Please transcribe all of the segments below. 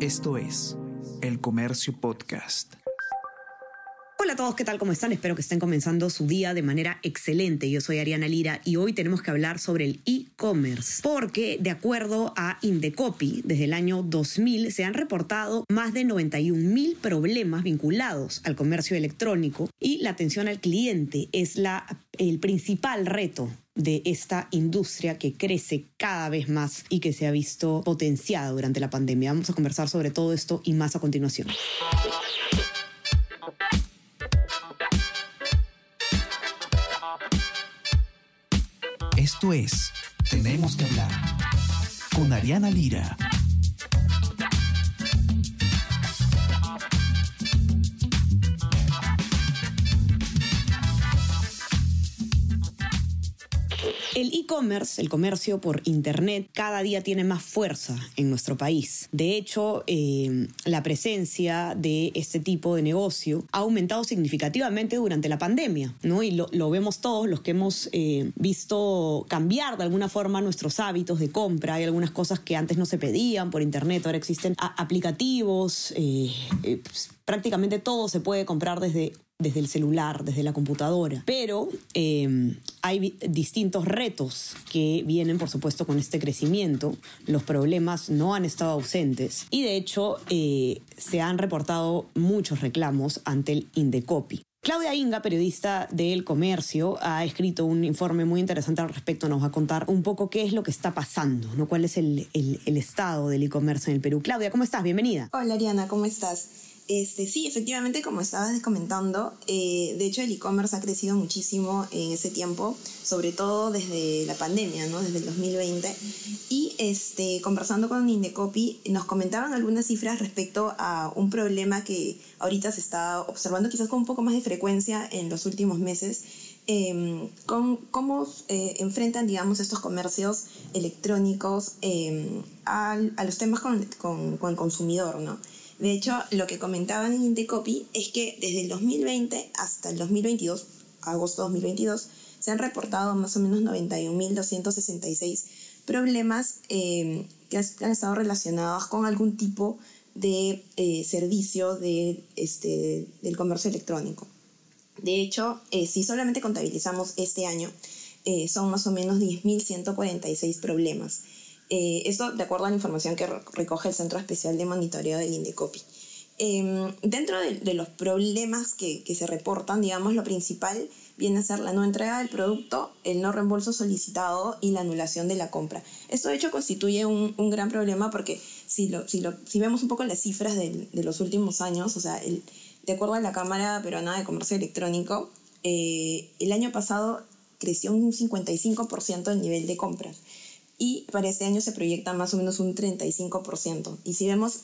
Esto es El Comercio Podcast. Hola a todos, ¿qué tal? ¿Cómo están? Espero que estén comenzando su día de manera excelente. Yo soy Ariana Lira y hoy tenemos que hablar sobre el e-commerce, porque de acuerdo a Indecopy, desde el año 2000 se han reportado más de 91 mil problemas vinculados al comercio electrónico y la atención al cliente es la, el principal reto de esta industria que crece cada vez más y que se ha visto potenciada durante la pandemia. Vamos a conversar sobre todo esto y más a continuación. Esto es Tenemos que hablar con Ariana Lira. El e-commerce, el comercio por Internet, cada día tiene más fuerza en nuestro país. De hecho, eh, la presencia de este tipo de negocio ha aumentado significativamente durante la pandemia, ¿no? Y lo, vemos todos los que hemos eh, visto cambiar de alguna forma nuestros hábitos de compra. Hay algunas cosas que antes no se pedían por Internet, ahora existen aplicativos, eh, pues, prácticamente todo se puede comprar desde desde el celular, desde la computadora. Pero eh, hay distintos retos que vienen, por supuesto, con este crecimiento. Los problemas no han estado ausentes y, de hecho, eh, se han reportado muchos reclamos ante el Indecopy. Claudia Inga, periodista del comercio, ha escrito un informe muy interesante al respecto. Nos va a contar un poco qué es lo que está pasando, ¿no? cuál es el estado del e-commerce en el Perú. Claudia, ¿cómo estás? Bienvenida. Hola, Ariana, ¿cómo estás? Este, sí, efectivamente, como estabas comentando, eh, de hecho el e-commerce ha crecido muchísimo en ese tiempo, sobre todo desde la pandemia, ¿no? desde el 2020. Y este, conversando con Indecopy, nos comentaban algunas cifras respecto a un problema que ahorita se está observando quizás con un poco más de frecuencia en los últimos meses, eh, con cómo eh, enfrentan, digamos, estos comercios electrónicos eh, a, a, los temas con, con, con el consumidor, ¿no? De hecho, lo que comentaban en Indecopy es que desde el 2020 hasta el 2022, agosto 2022, se han reportado más o menos 91.266 problemas eh, que han estado relacionados con algún tipo de eh, servicio de, este, del comercio electrónico. De hecho, eh, si solamente contabilizamos este año, son más o menos 10.146 problemas. Eh, esto de acuerdo a la información que recoge el Centro Especial de Monitoreo del Indecopy. Eh, dentro de, de, los problemas que, que, se reportan, digamos, lo principal viene a ser la no entrega del producto, el no reembolso solicitado y la anulación de la compra. Esto de hecho constituye un, un gran problema porque si, lo, si, lo, si, vemos un poco las cifras de, de los últimos años, o sea, el, de acuerdo a la Cámara Peruana de Comercio Electrónico, eh, el año pasado creció un 55% el nivel de compras y para este año se proyecta más o menos un 35%. Y si vemos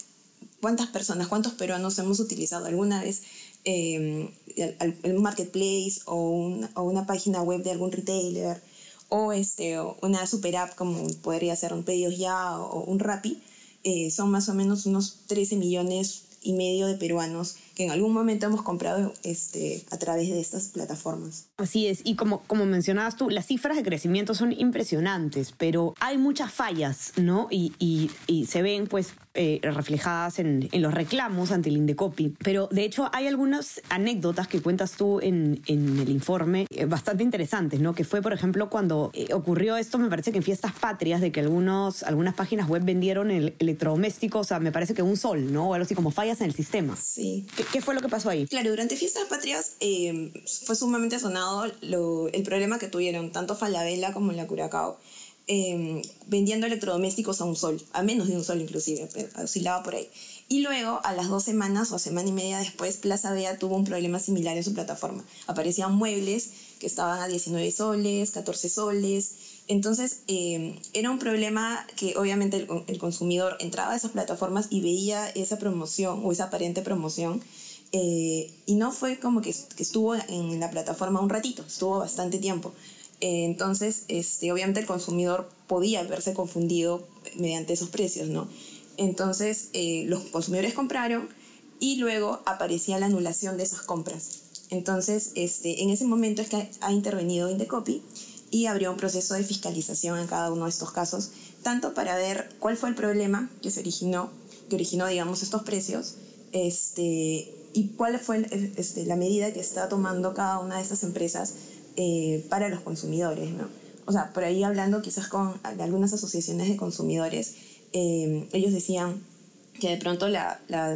cuántas personas, cuántos peruanos hemos utilizado alguna vez eh, el, el, marketplace o, un, o, una página web de algún retailer o, este, o una super app como podría ser un Pedidos Ya o, un Rappi, eh, son más o menos unos 13 millones y medio de peruanos que en algún momento hemos comprado este, a través de estas plataformas. Así es, y como, como mencionabas tú, las cifras de crecimiento son impresionantes, pero hay muchas fallas, ¿no? Y, y, y se ven pues eh, reflejadas en, en, los reclamos ante el Indecopy. Pero de hecho hay algunas anécdotas que cuentas tú en, en el informe eh, bastante interesantes, ¿no? Que fue, por ejemplo, cuando eh, ocurrió esto, me parece que en fiestas patrias, de que algunos, algunas páginas web vendieron el electrodoméstico, o sea, me parece que un sol, ¿no? O algo así como fallas en el sistema. Sí. ¿Qué, fue lo que pasó ahí? Claro, durante fiestas patrias eh, fue sumamente sonado el problema que tuvieron tanto Falabella como la Curacao. Eh, vendiendo electrodomésticos a un sol, a menos de un sol inclusive, oscilaba por ahí. Y luego, a las dos semanas o semana y media después, Plaza Vea tuvo un problema similar en su plataforma. Aparecían muebles que estaban a 19 soles, 14 soles. Entonces, eh, era un problema que obviamente el, el, consumidor entraba a esas plataformas y veía esa promoción o esa aparente promoción. Eh, y no fue como que, que estuvo en la plataforma un ratito, estuvo bastante tiempo. Entonces, este, obviamente el consumidor podía verse confundido mediante esos precios, ¿no? Entonces, eh, los consumidores compraron y luego aparecía la anulación de esas compras. Entonces, este, en ese momento es que ha intervenido Indecopy y abrió un proceso de fiscalización en cada uno de estos casos, tanto para ver cuál fue el problema que se originó, que originó, digamos, estos precios, este, y cuál fue este, la medida que está tomando cada una de estas empresas eh, para los consumidores, ¿no? O sea, por ahí hablando quizás con algunas asociaciones de consumidores, eh, ellos decían que de pronto la, la,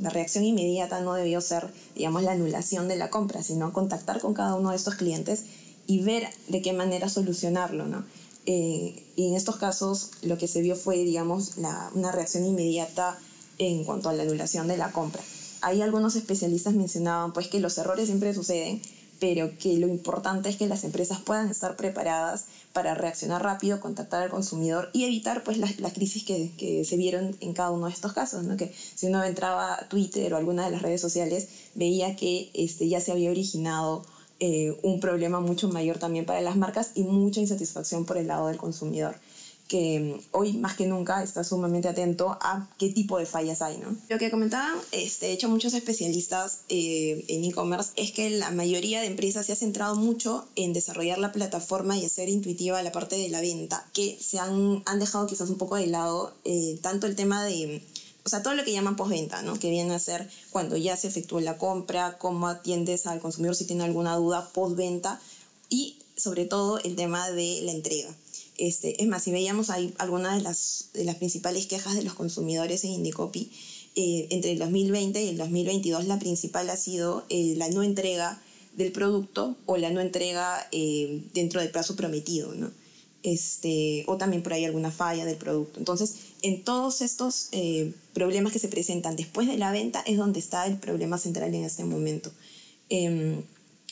la, reacción inmediata no debió ser, digamos, la anulación de la compra, sino contactar con cada uno de estos clientes y ver de qué manera solucionarlo, ¿no? Eh, y en estos casos lo que se vio fue, digamos, la, una reacción inmediata en cuanto a la anulación de la compra. Ahí algunos especialistas mencionaban pues que los errores siempre suceden, pero que lo importante es que las empresas puedan estar preparadas para reaccionar rápido, contactar al consumidor y evitar pues las, crisis que, que, se vieron en cada uno de estos casos, ¿no? que si uno entraba a Twitter o alguna de las redes sociales veía que este, ya se había originado eh, un problema mucho mayor también para las marcas y mucha insatisfacción por el lado del consumidor que mm, hoy más que nunca está sumamente atento a qué tipo de fallas hay, ¿no? Lo que comentaban, este, de hecho, muchos especialistas eh, en e-commerce es que la mayoría de empresas se ha centrado mucho en desarrollar la plataforma y hacer intuitiva la parte de la venta, que se han, han dejado quizás un poco de lado eh, tanto el tema de o sea, todo lo que llaman postventa, ¿no? Que viene a ser cuando ya se efectuó la compra, cómo atiendes al consumidor si tiene alguna duda postventa y sobre todo el tema de la entrega. Este, es más, si veíamos ahí algunas de las, de las principales quejas de los consumidores en Indicopy, eh, entre el 2020 y el 2022 la principal ha sido eh, la no entrega del producto o la no entrega eh, dentro del plazo prometido, ¿no? Este, o también por ahí alguna falla del producto. Entonces, en todos estos problemas que se presentan después de la venta es donde está el problema central en este momento. Em,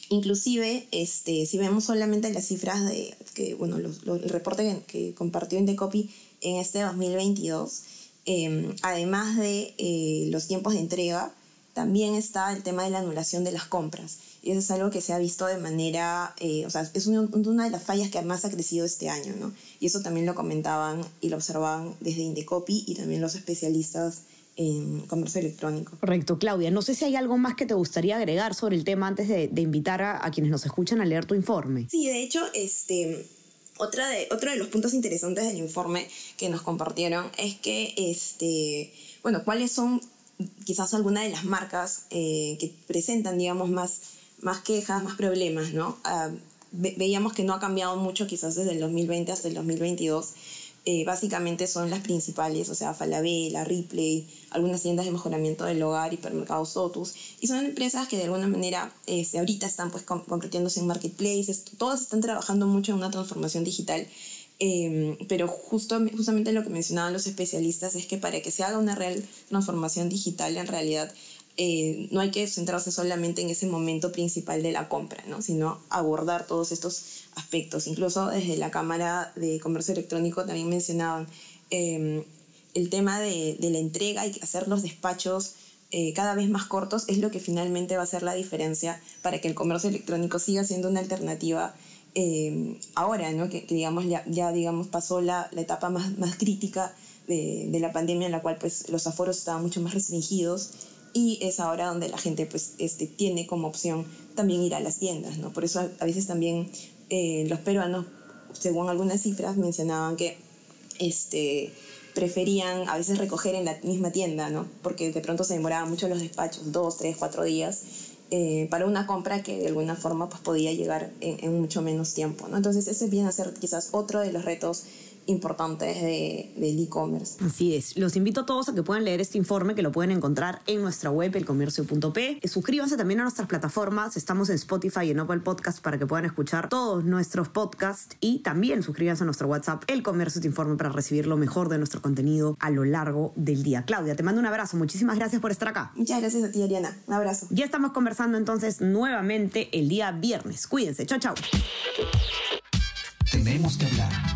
Inclusive, este, si vemos solamente las cifras de que, bueno, el reporte que, compartió Indecopy en este 2022, em, además de eh, los tiempos de entrega, también está el tema de la anulación de las compras. Y eso es algo que se ha visto de manera, eh, o sea, es una, una, de las fallas que más ha crecido este año, ¿no? Y eso también lo comentaban y lo observaban desde Indecopy y también los especialistas en comercio electrónico. Correcto, Claudia. No sé si hay algo más que te gustaría agregar sobre el tema antes de, invitar a, quienes nos escuchan a leer tu informe. Sí, de hecho, este, otra de, otro de los puntos interesantes del informe que nos compartieron es que, este, bueno, cuáles son quizás algunas de las marcas eh, que presentan, digamos, más, más quejas, más problemas, ¿no? Ah, veíamos que no ha cambiado mucho quizás desde el 2020 hasta el 2022 eh, básicamente son las principales, o sea, Falabella, Ripley, algunas tiendas de mejoramiento del hogar, hipermercados Totus, y son empresas que de alguna manera este, ahorita están pues convirtiéndose en marketplaces, todas están trabajando mucho en una transformación digital, em, pero justo, justamente lo que mencionaban los especialistas es que para que se haga una real transformación digital, en realidad eh, no hay que centrarse solamente en ese momento principal de la compra, ¿no? sino abordar todos estos aspectos. Incluso desde la Cámara de Comercio Electrónico también mencionaban em, el tema de, la entrega y hacer los despachos eh, cada vez más cortos es lo que finalmente va a ser la diferencia para que el comercio electrónico siga siendo una alternativa ahora, ¿no? que, digamos ya, ya, digamos pasó la, la etapa más, más crítica de, de, la pandemia en la cual pues, los aforos estaban mucho más restringidos y es ahora donde la gente pues este, tiene como opción también ir a las tiendas, ¿no? Por eso a, veces también eh, los peruanos, según algunas cifras, mencionaban que este, preferían a veces recoger en la misma tienda, ¿no? Porque de pronto se demoraban mucho los despachos, dos, tres, cuatro días, eh, para una compra que de alguna forma pues, podía llegar en, mucho menos tiempo, ¿no? Entonces ese viene a ser quizás otro de los retos importantes de, del e-commerce. Así es. Los invito a todos a que puedan leer este informe que lo pueden encontrar en nuestra web, elcomercio.p. Suscríbanse también a nuestras plataformas. Estamos en Spotify y en Apple Podcast para que puedan escuchar todos nuestros podcasts y también suscríbanse a nuestro WhatsApp, El Comercio te informe, para recibir lo mejor de nuestro contenido a lo largo del día. Claudia, te mando un abrazo. Muchísimas gracias por estar acá. Muchas gracias a ti, Ariana. Un abrazo. Ya estamos conversando entonces nuevamente el día viernes. Cuídense. Chao, chao. Tenemos que hablar